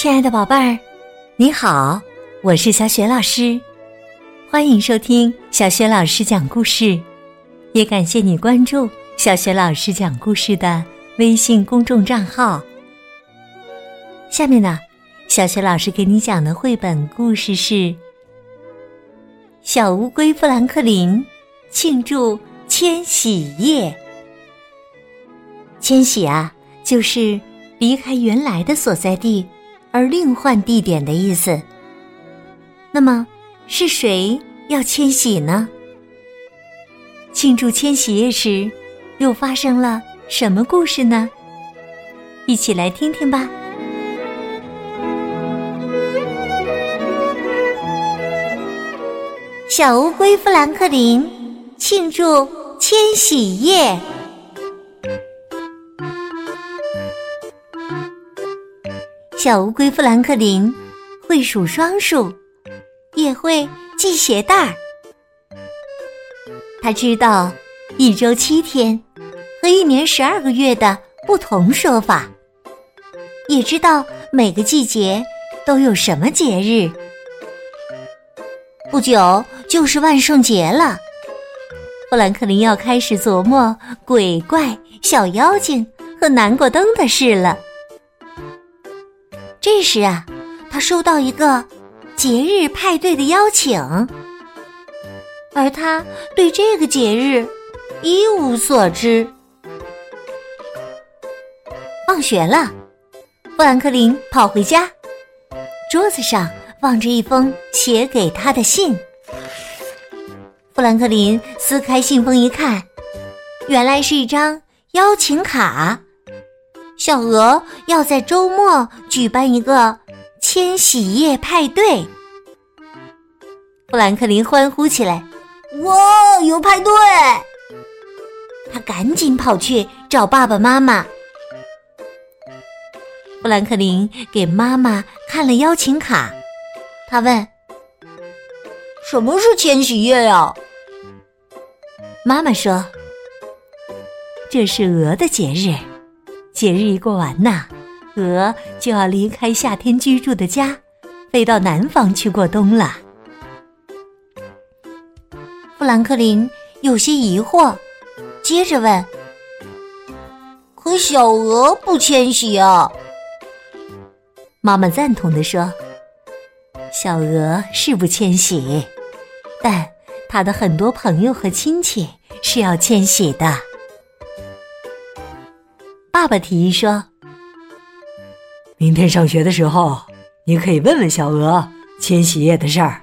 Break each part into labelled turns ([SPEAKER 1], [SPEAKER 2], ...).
[SPEAKER 1] 亲爱的宝贝儿，你好，我是小雪老师，欢迎收听小雪老师讲故事，也感谢你关注小雪老师讲故事的微信公众账号。下面呢，小雪老师给你讲的绘本故事是《小乌龟富兰克林庆祝迁徙夜》。迁徙啊，就是离开原来的所在地。而另换地点的意思。那么是谁要迁徙呢？庆祝迁徙夜时，又发生了什么故事呢？一起来听听吧。小乌龟富兰克林庆祝迁徙夜。小乌龟富兰克林会数双数，也会系鞋带儿。他知道一周七天和一年十二个月的不同说法，也知道每个季节都有什么节日。不久就是万圣节了，富兰克林要开始琢磨鬼怪、小妖精和南瓜灯的事了。这时啊，他收到一个节日派对的邀请，而他对这个节日一无所知。放学了，富兰克林跑回家，桌子上放着一封写给他的信。富兰克林撕开信封一看，原来是一张邀请卡。小鹅要在周末举办一个迁徙夜派对，富兰克林欢呼起来：“
[SPEAKER 2] 哇，有派对！”
[SPEAKER 1] 他赶紧跑去找爸爸妈妈。富兰克林给妈妈看了邀请卡，他问：“
[SPEAKER 2] 什么是迁徙夜呀？”
[SPEAKER 1] 妈妈说：“这是鹅的节日。”节日一过完呐，鹅就要离开夏天居住的家，飞到南方去过冬了。富兰克林有些疑惑，接着问：“
[SPEAKER 2] 可小鹅不迁徙啊？”
[SPEAKER 1] 妈妈赞同的说：“小鹅是不迁徙，但它的很多朋友和亲戚是要迁徙的。”爸爸提议说：“
[SPEAKER 3] 明天上学的时候，你可以问问小鹅迁徙夜的事儿。”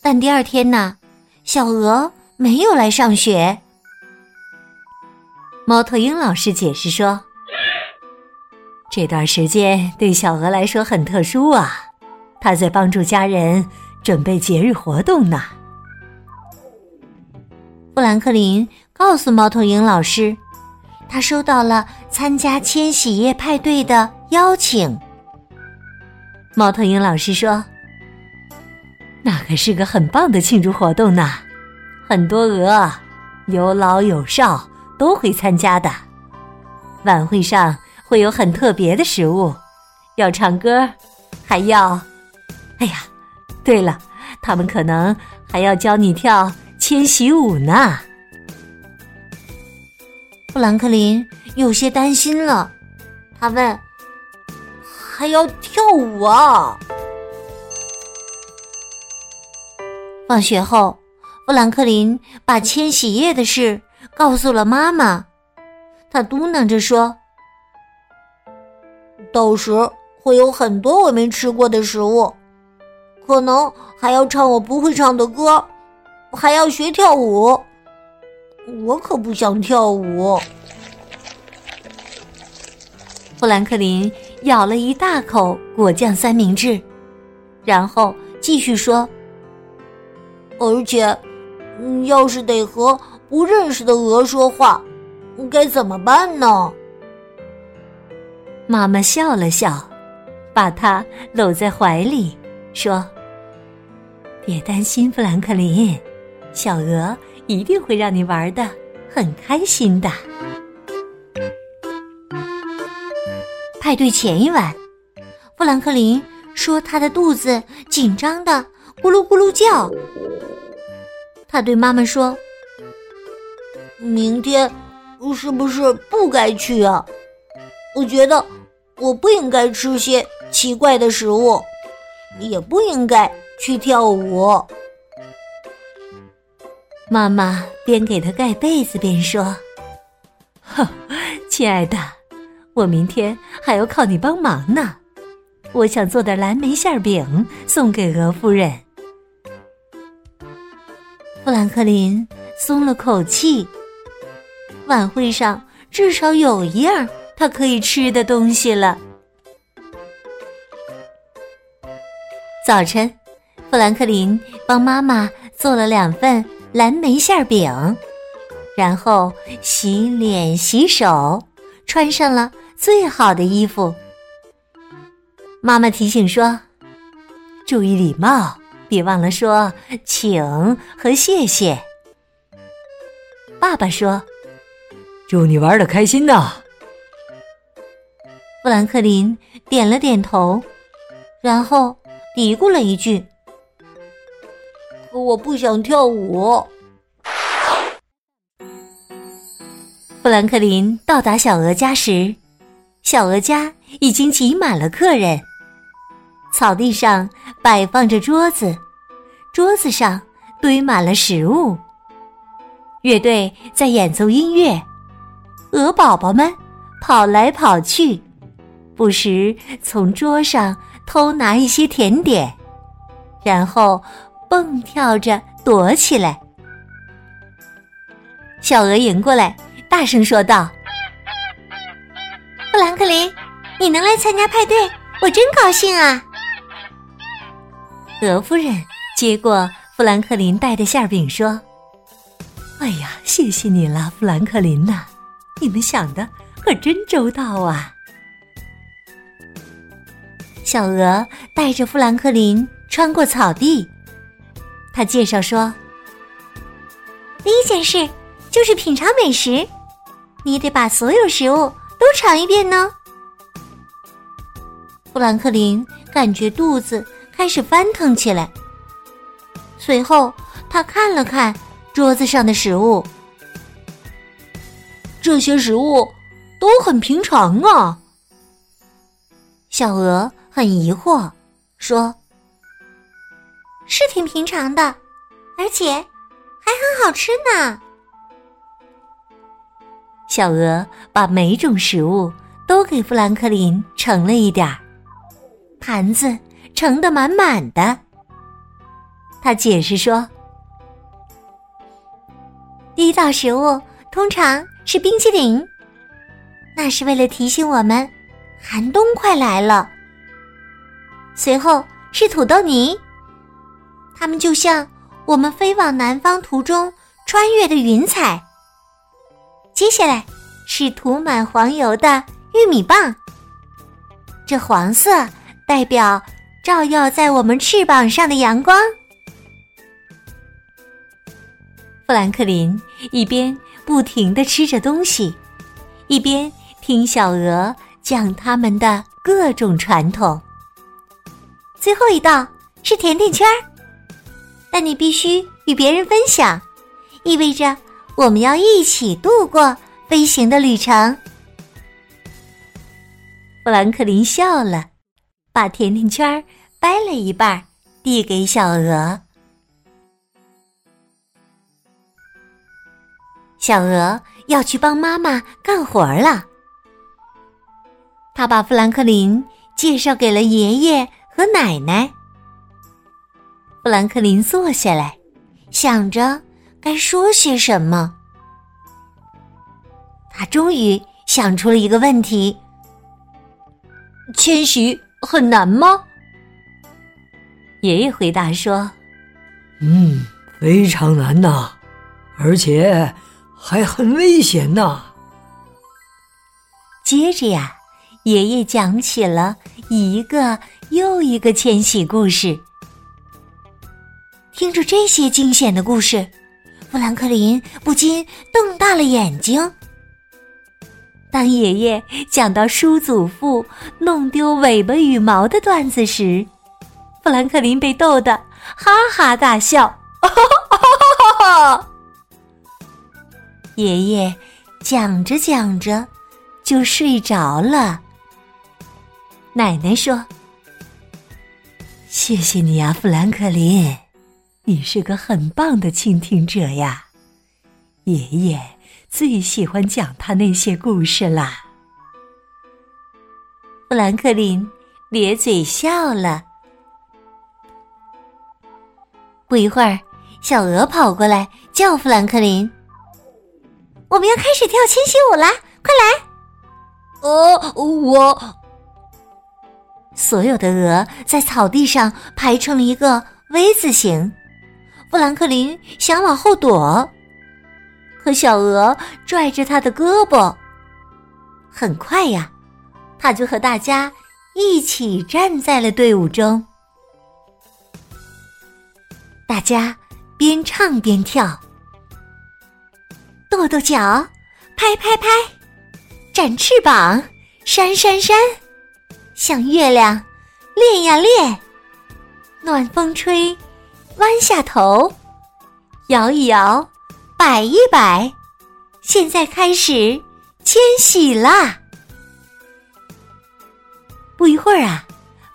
[SPEAKER 1] 但第二天呢，小鹅没有来上学。猫头鹰老师解释说：“这段时间对小鹅来说很特殊啊，它在帮助家人准备节日活动呢。”富兰克林。告诉猫头鹰老师，他收到了参加千禧夜派对的邀请。猫头鹰老师说：“那可是个很棒的庆祝活动呢，很多鹅，有老有少都会参加的。晚会上会有很特别的食物，要唱歌，还要……哎呀，对了，他们可能还要教你跳千禧舞呢。”富兰克林有些担心了，他问：“
[SPEAKER 2] 还要跳舞啊？”
[SPEAKER 1] 放学后，富兰克林把迁徙夜的事告诉了妈妈，他嘟囔着说：“
[SPEAKER 2] 到时会有很多我没吃过的食物，可能还要唱我不会唱的歌，还要学跳舞。”我可不想跳舞。
[SPEAKER 1] 富兰克林咬了一大口果酱三明治，然后继续说：“
[SPEAKER 2] 而且，要是得和不认识的鹅说话，该怎么办呢？”
[SPEAKER 1] 妈妈笑了笑，把他搂在怀里，说：“别担心，富兰克林，小鹅。”一定会让你玩的很开心的。派对前一晚，富兰克林说他的肚子紧张的咕噜咕噜叫。他对妈妈说：“
[SPEAKER 2] 明天是不是不该去啊？我觉得我不应该吃些奇怪的食物，也不应该去跳舞。”
[SPEAKER 1] 妈妈边给他盖被子边说：“
[SPEAKER 3] 哼，亲爱的，我明天还要靠你帮忙呢。我想做点蓝莓馅饼送给鹅夫人。”
[SPEAKER 1] 富兰克林松了口气。晚会上至少有一样他可以吃的东西了。早晨，富兰克林帮妈妈做了两份。蓝莓馅饼，然后洗脸洗手，穿上了最好的衣服。妈妈提醒说：“
[SPEAKER 3] 注意礼貌，别忘了说请和谢谢。”
[SPEAKER 1] 爸爸说：“
[SPEAKER 3] 祝你玩的开心呐。”
[SPEAKER 1] 富兰克林点了点头，然后嘀咕了一句。
[SPEAKER 2] 我不想跳舞。
[SPEAKER 1] 富兰克林到达小鹅家时，小鹅家已经挤满了客人。草地上摆放着桌子，桌子上堆满了食物。乐队在演奏音乐，鹅宝宝们跑来跑去，不时从桌上偷拿一些甜点，然后。蹦跳着躲起来，小鹅迎过来，大声说道：“富兰克林，你能来参加派对，我真高兴啊！”鹅夫人接过富兰克林带的馅饼，说：“
[SPEAKER 3] 哎呀，谢谢你了，富兰克林呐，你们想的可真周到啊！”
[SPEAKER 1] 小鹅带着富兰克林穿过草地。他介绍说：“第一件事就是品尝美食，你得把所有食物都尝一遍呢。”富兰克林感觉肚子开始翻腾起来，随后他看了看桌子上的食物，
[SPEAKER 2] 这些食物都很平常啊。
[SPEAKER 1] 小鹅很疑惑，说。是挺平常的，而且还很好吃呢。小鹅把每种食物都给富兰克林盛了一点儿，盘子盛得满满的。他解释说：“第一道食物通常是冰淇淋，那是为了提醒我们寒冬快来了。随后是土豆泥。”它们就像我们飞往南方途中穿越的云彩。接下来是涂满黄油的玉米棒，这黄色代表照耀在我们翅膀上的阳光。富兰克林一边不停的吃着东西，一边听小鹅讲他们的各种传统。最后一道是甜甜圈儿。但你必须与别人分享，意味着我们要一起度过飞行的旅程。富兰克林笑了，把甜甜圈掰了一半，递给小鹅。小鹅要去帮妈妈干活了，他把富兰克林介绍给了爷爷和奶奶。富兰克林坐下来，想着该说些什么。他终于想出了一个问题：
[SPEAKER 2] 迁徙很难吗？
[SPEAKER 1] 爷爷回答说：“
[SPEAKER 3] 嗯，非常难呐，而且还很危险呐。”
[SPEAKER 1] 接着呀，爷爷讲起了一个又一个迁徙故事。听着这些惊险的故事，富兰克林不禁瞪大了眼睛。当爷爷讲到叔祖父弄丢尾巴羽毛的段子时，富兰克林被逗得哈哈大笑。爷爷讲着讲着就睡着了。奶奶说：“谢谢你啊，富兰克林，你是个很棒的倾听者呀。”爷爷。最喜欢讲他那些故事啦。富兰克林咧嘴笑了。不一会儿，小鹅跑过来叫富兰克林：“
[SPEAKER 2] 我们要开始跳千禧舞啦，快来！”
[SPEAKER 3] 呃，我……
[SPEAKER 1] 所有的鹅在草地上排成了一个 V 字形。富兰克林想往后躲。可小鹅拽着他的胳膊，很快呀，他就和大家一起站在了队伍中。大家边唱边跳，跺跺脚，拍拍拍，展翅膀，扇扇扇，向月亮练呀练，暖风吹，弯下头，摇一摇。摆一摆，现在开始迁徙啦！不一会儿啊，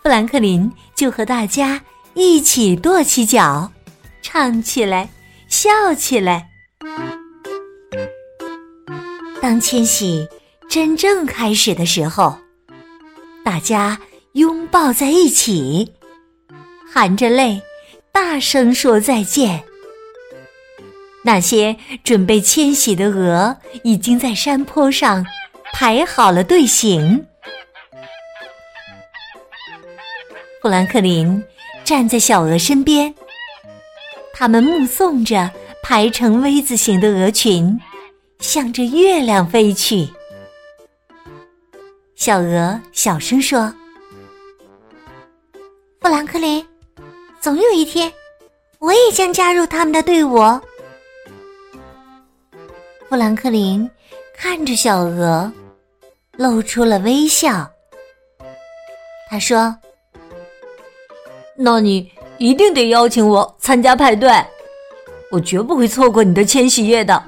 [SPEAKER 1] 富兰克林就和大家一起跺起脚，唱起来，笑起来。当迁徙真正开始的时候，大家拥抱在一起，含着泪，大声说再见。那些准备迁徙的鹅已经在山坡上排好了队形。富兰克林站在小鹅身边，他们目送着排成 V 字形的鹅群向着月亮飞去。小鹅小声说：“
[SPEAKER 2] 富兰克林，总有一天，我也将加入他们的队伍。”
[SPEAKER 1] 富兰克林看着小鹅，露出了微笑。他说：“
[SPEAKER 3] 那你一定得邀请我参加派对，我绝不会错过你的千禧夜的，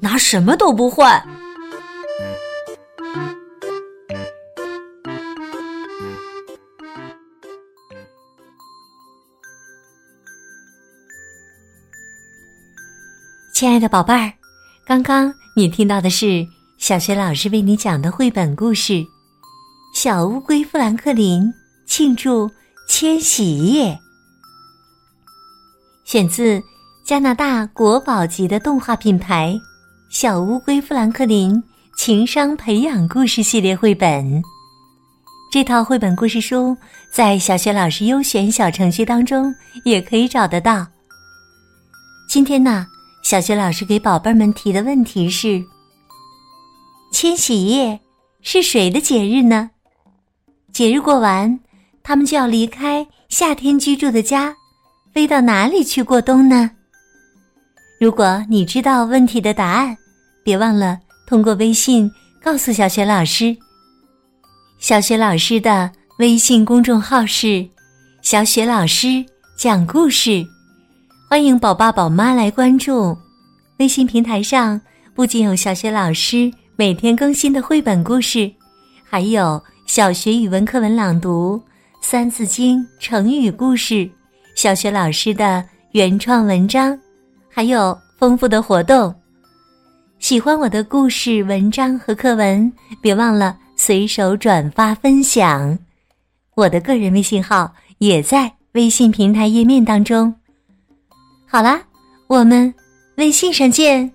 [SPEAKER 3] 拿什么都不换。”
[SPEAKER 1] 亲爱的宝贝儿。刚刚你听到的是小学老师为你讲的绘本故事《小乌龟富兰克林庆祝千禧夜》，选自加拿大国宝级的动画品牌《小乌龟富兰克林情商培养故事系列绘本》。这套绘本故事书在小学老师优选小程序当中也可以找得到。今天呢？小学老师给宝贝们提的问题是：千禧夜是谁的节日呢？节日过完，他们就要离开夏天居住的家，飞到哪里去过冬呢？如果你知道问题的答案，别忘了通过微信告诉小雪老师。小雪老师的微信公众号是“小雪老师讲故事”。欢迎宝爸宝妈来关注，微信平台上不仅有小学老师每天更新的绘本故事，还有小学语文课文朗读、三字经、成语故事、小学老师的原创文章，还有丰富的活动。喜欢我的故事、文章和课文，别忘了随手转发分享。我的个人微信号也在微信平台页面当中。好啦，我们微信上见。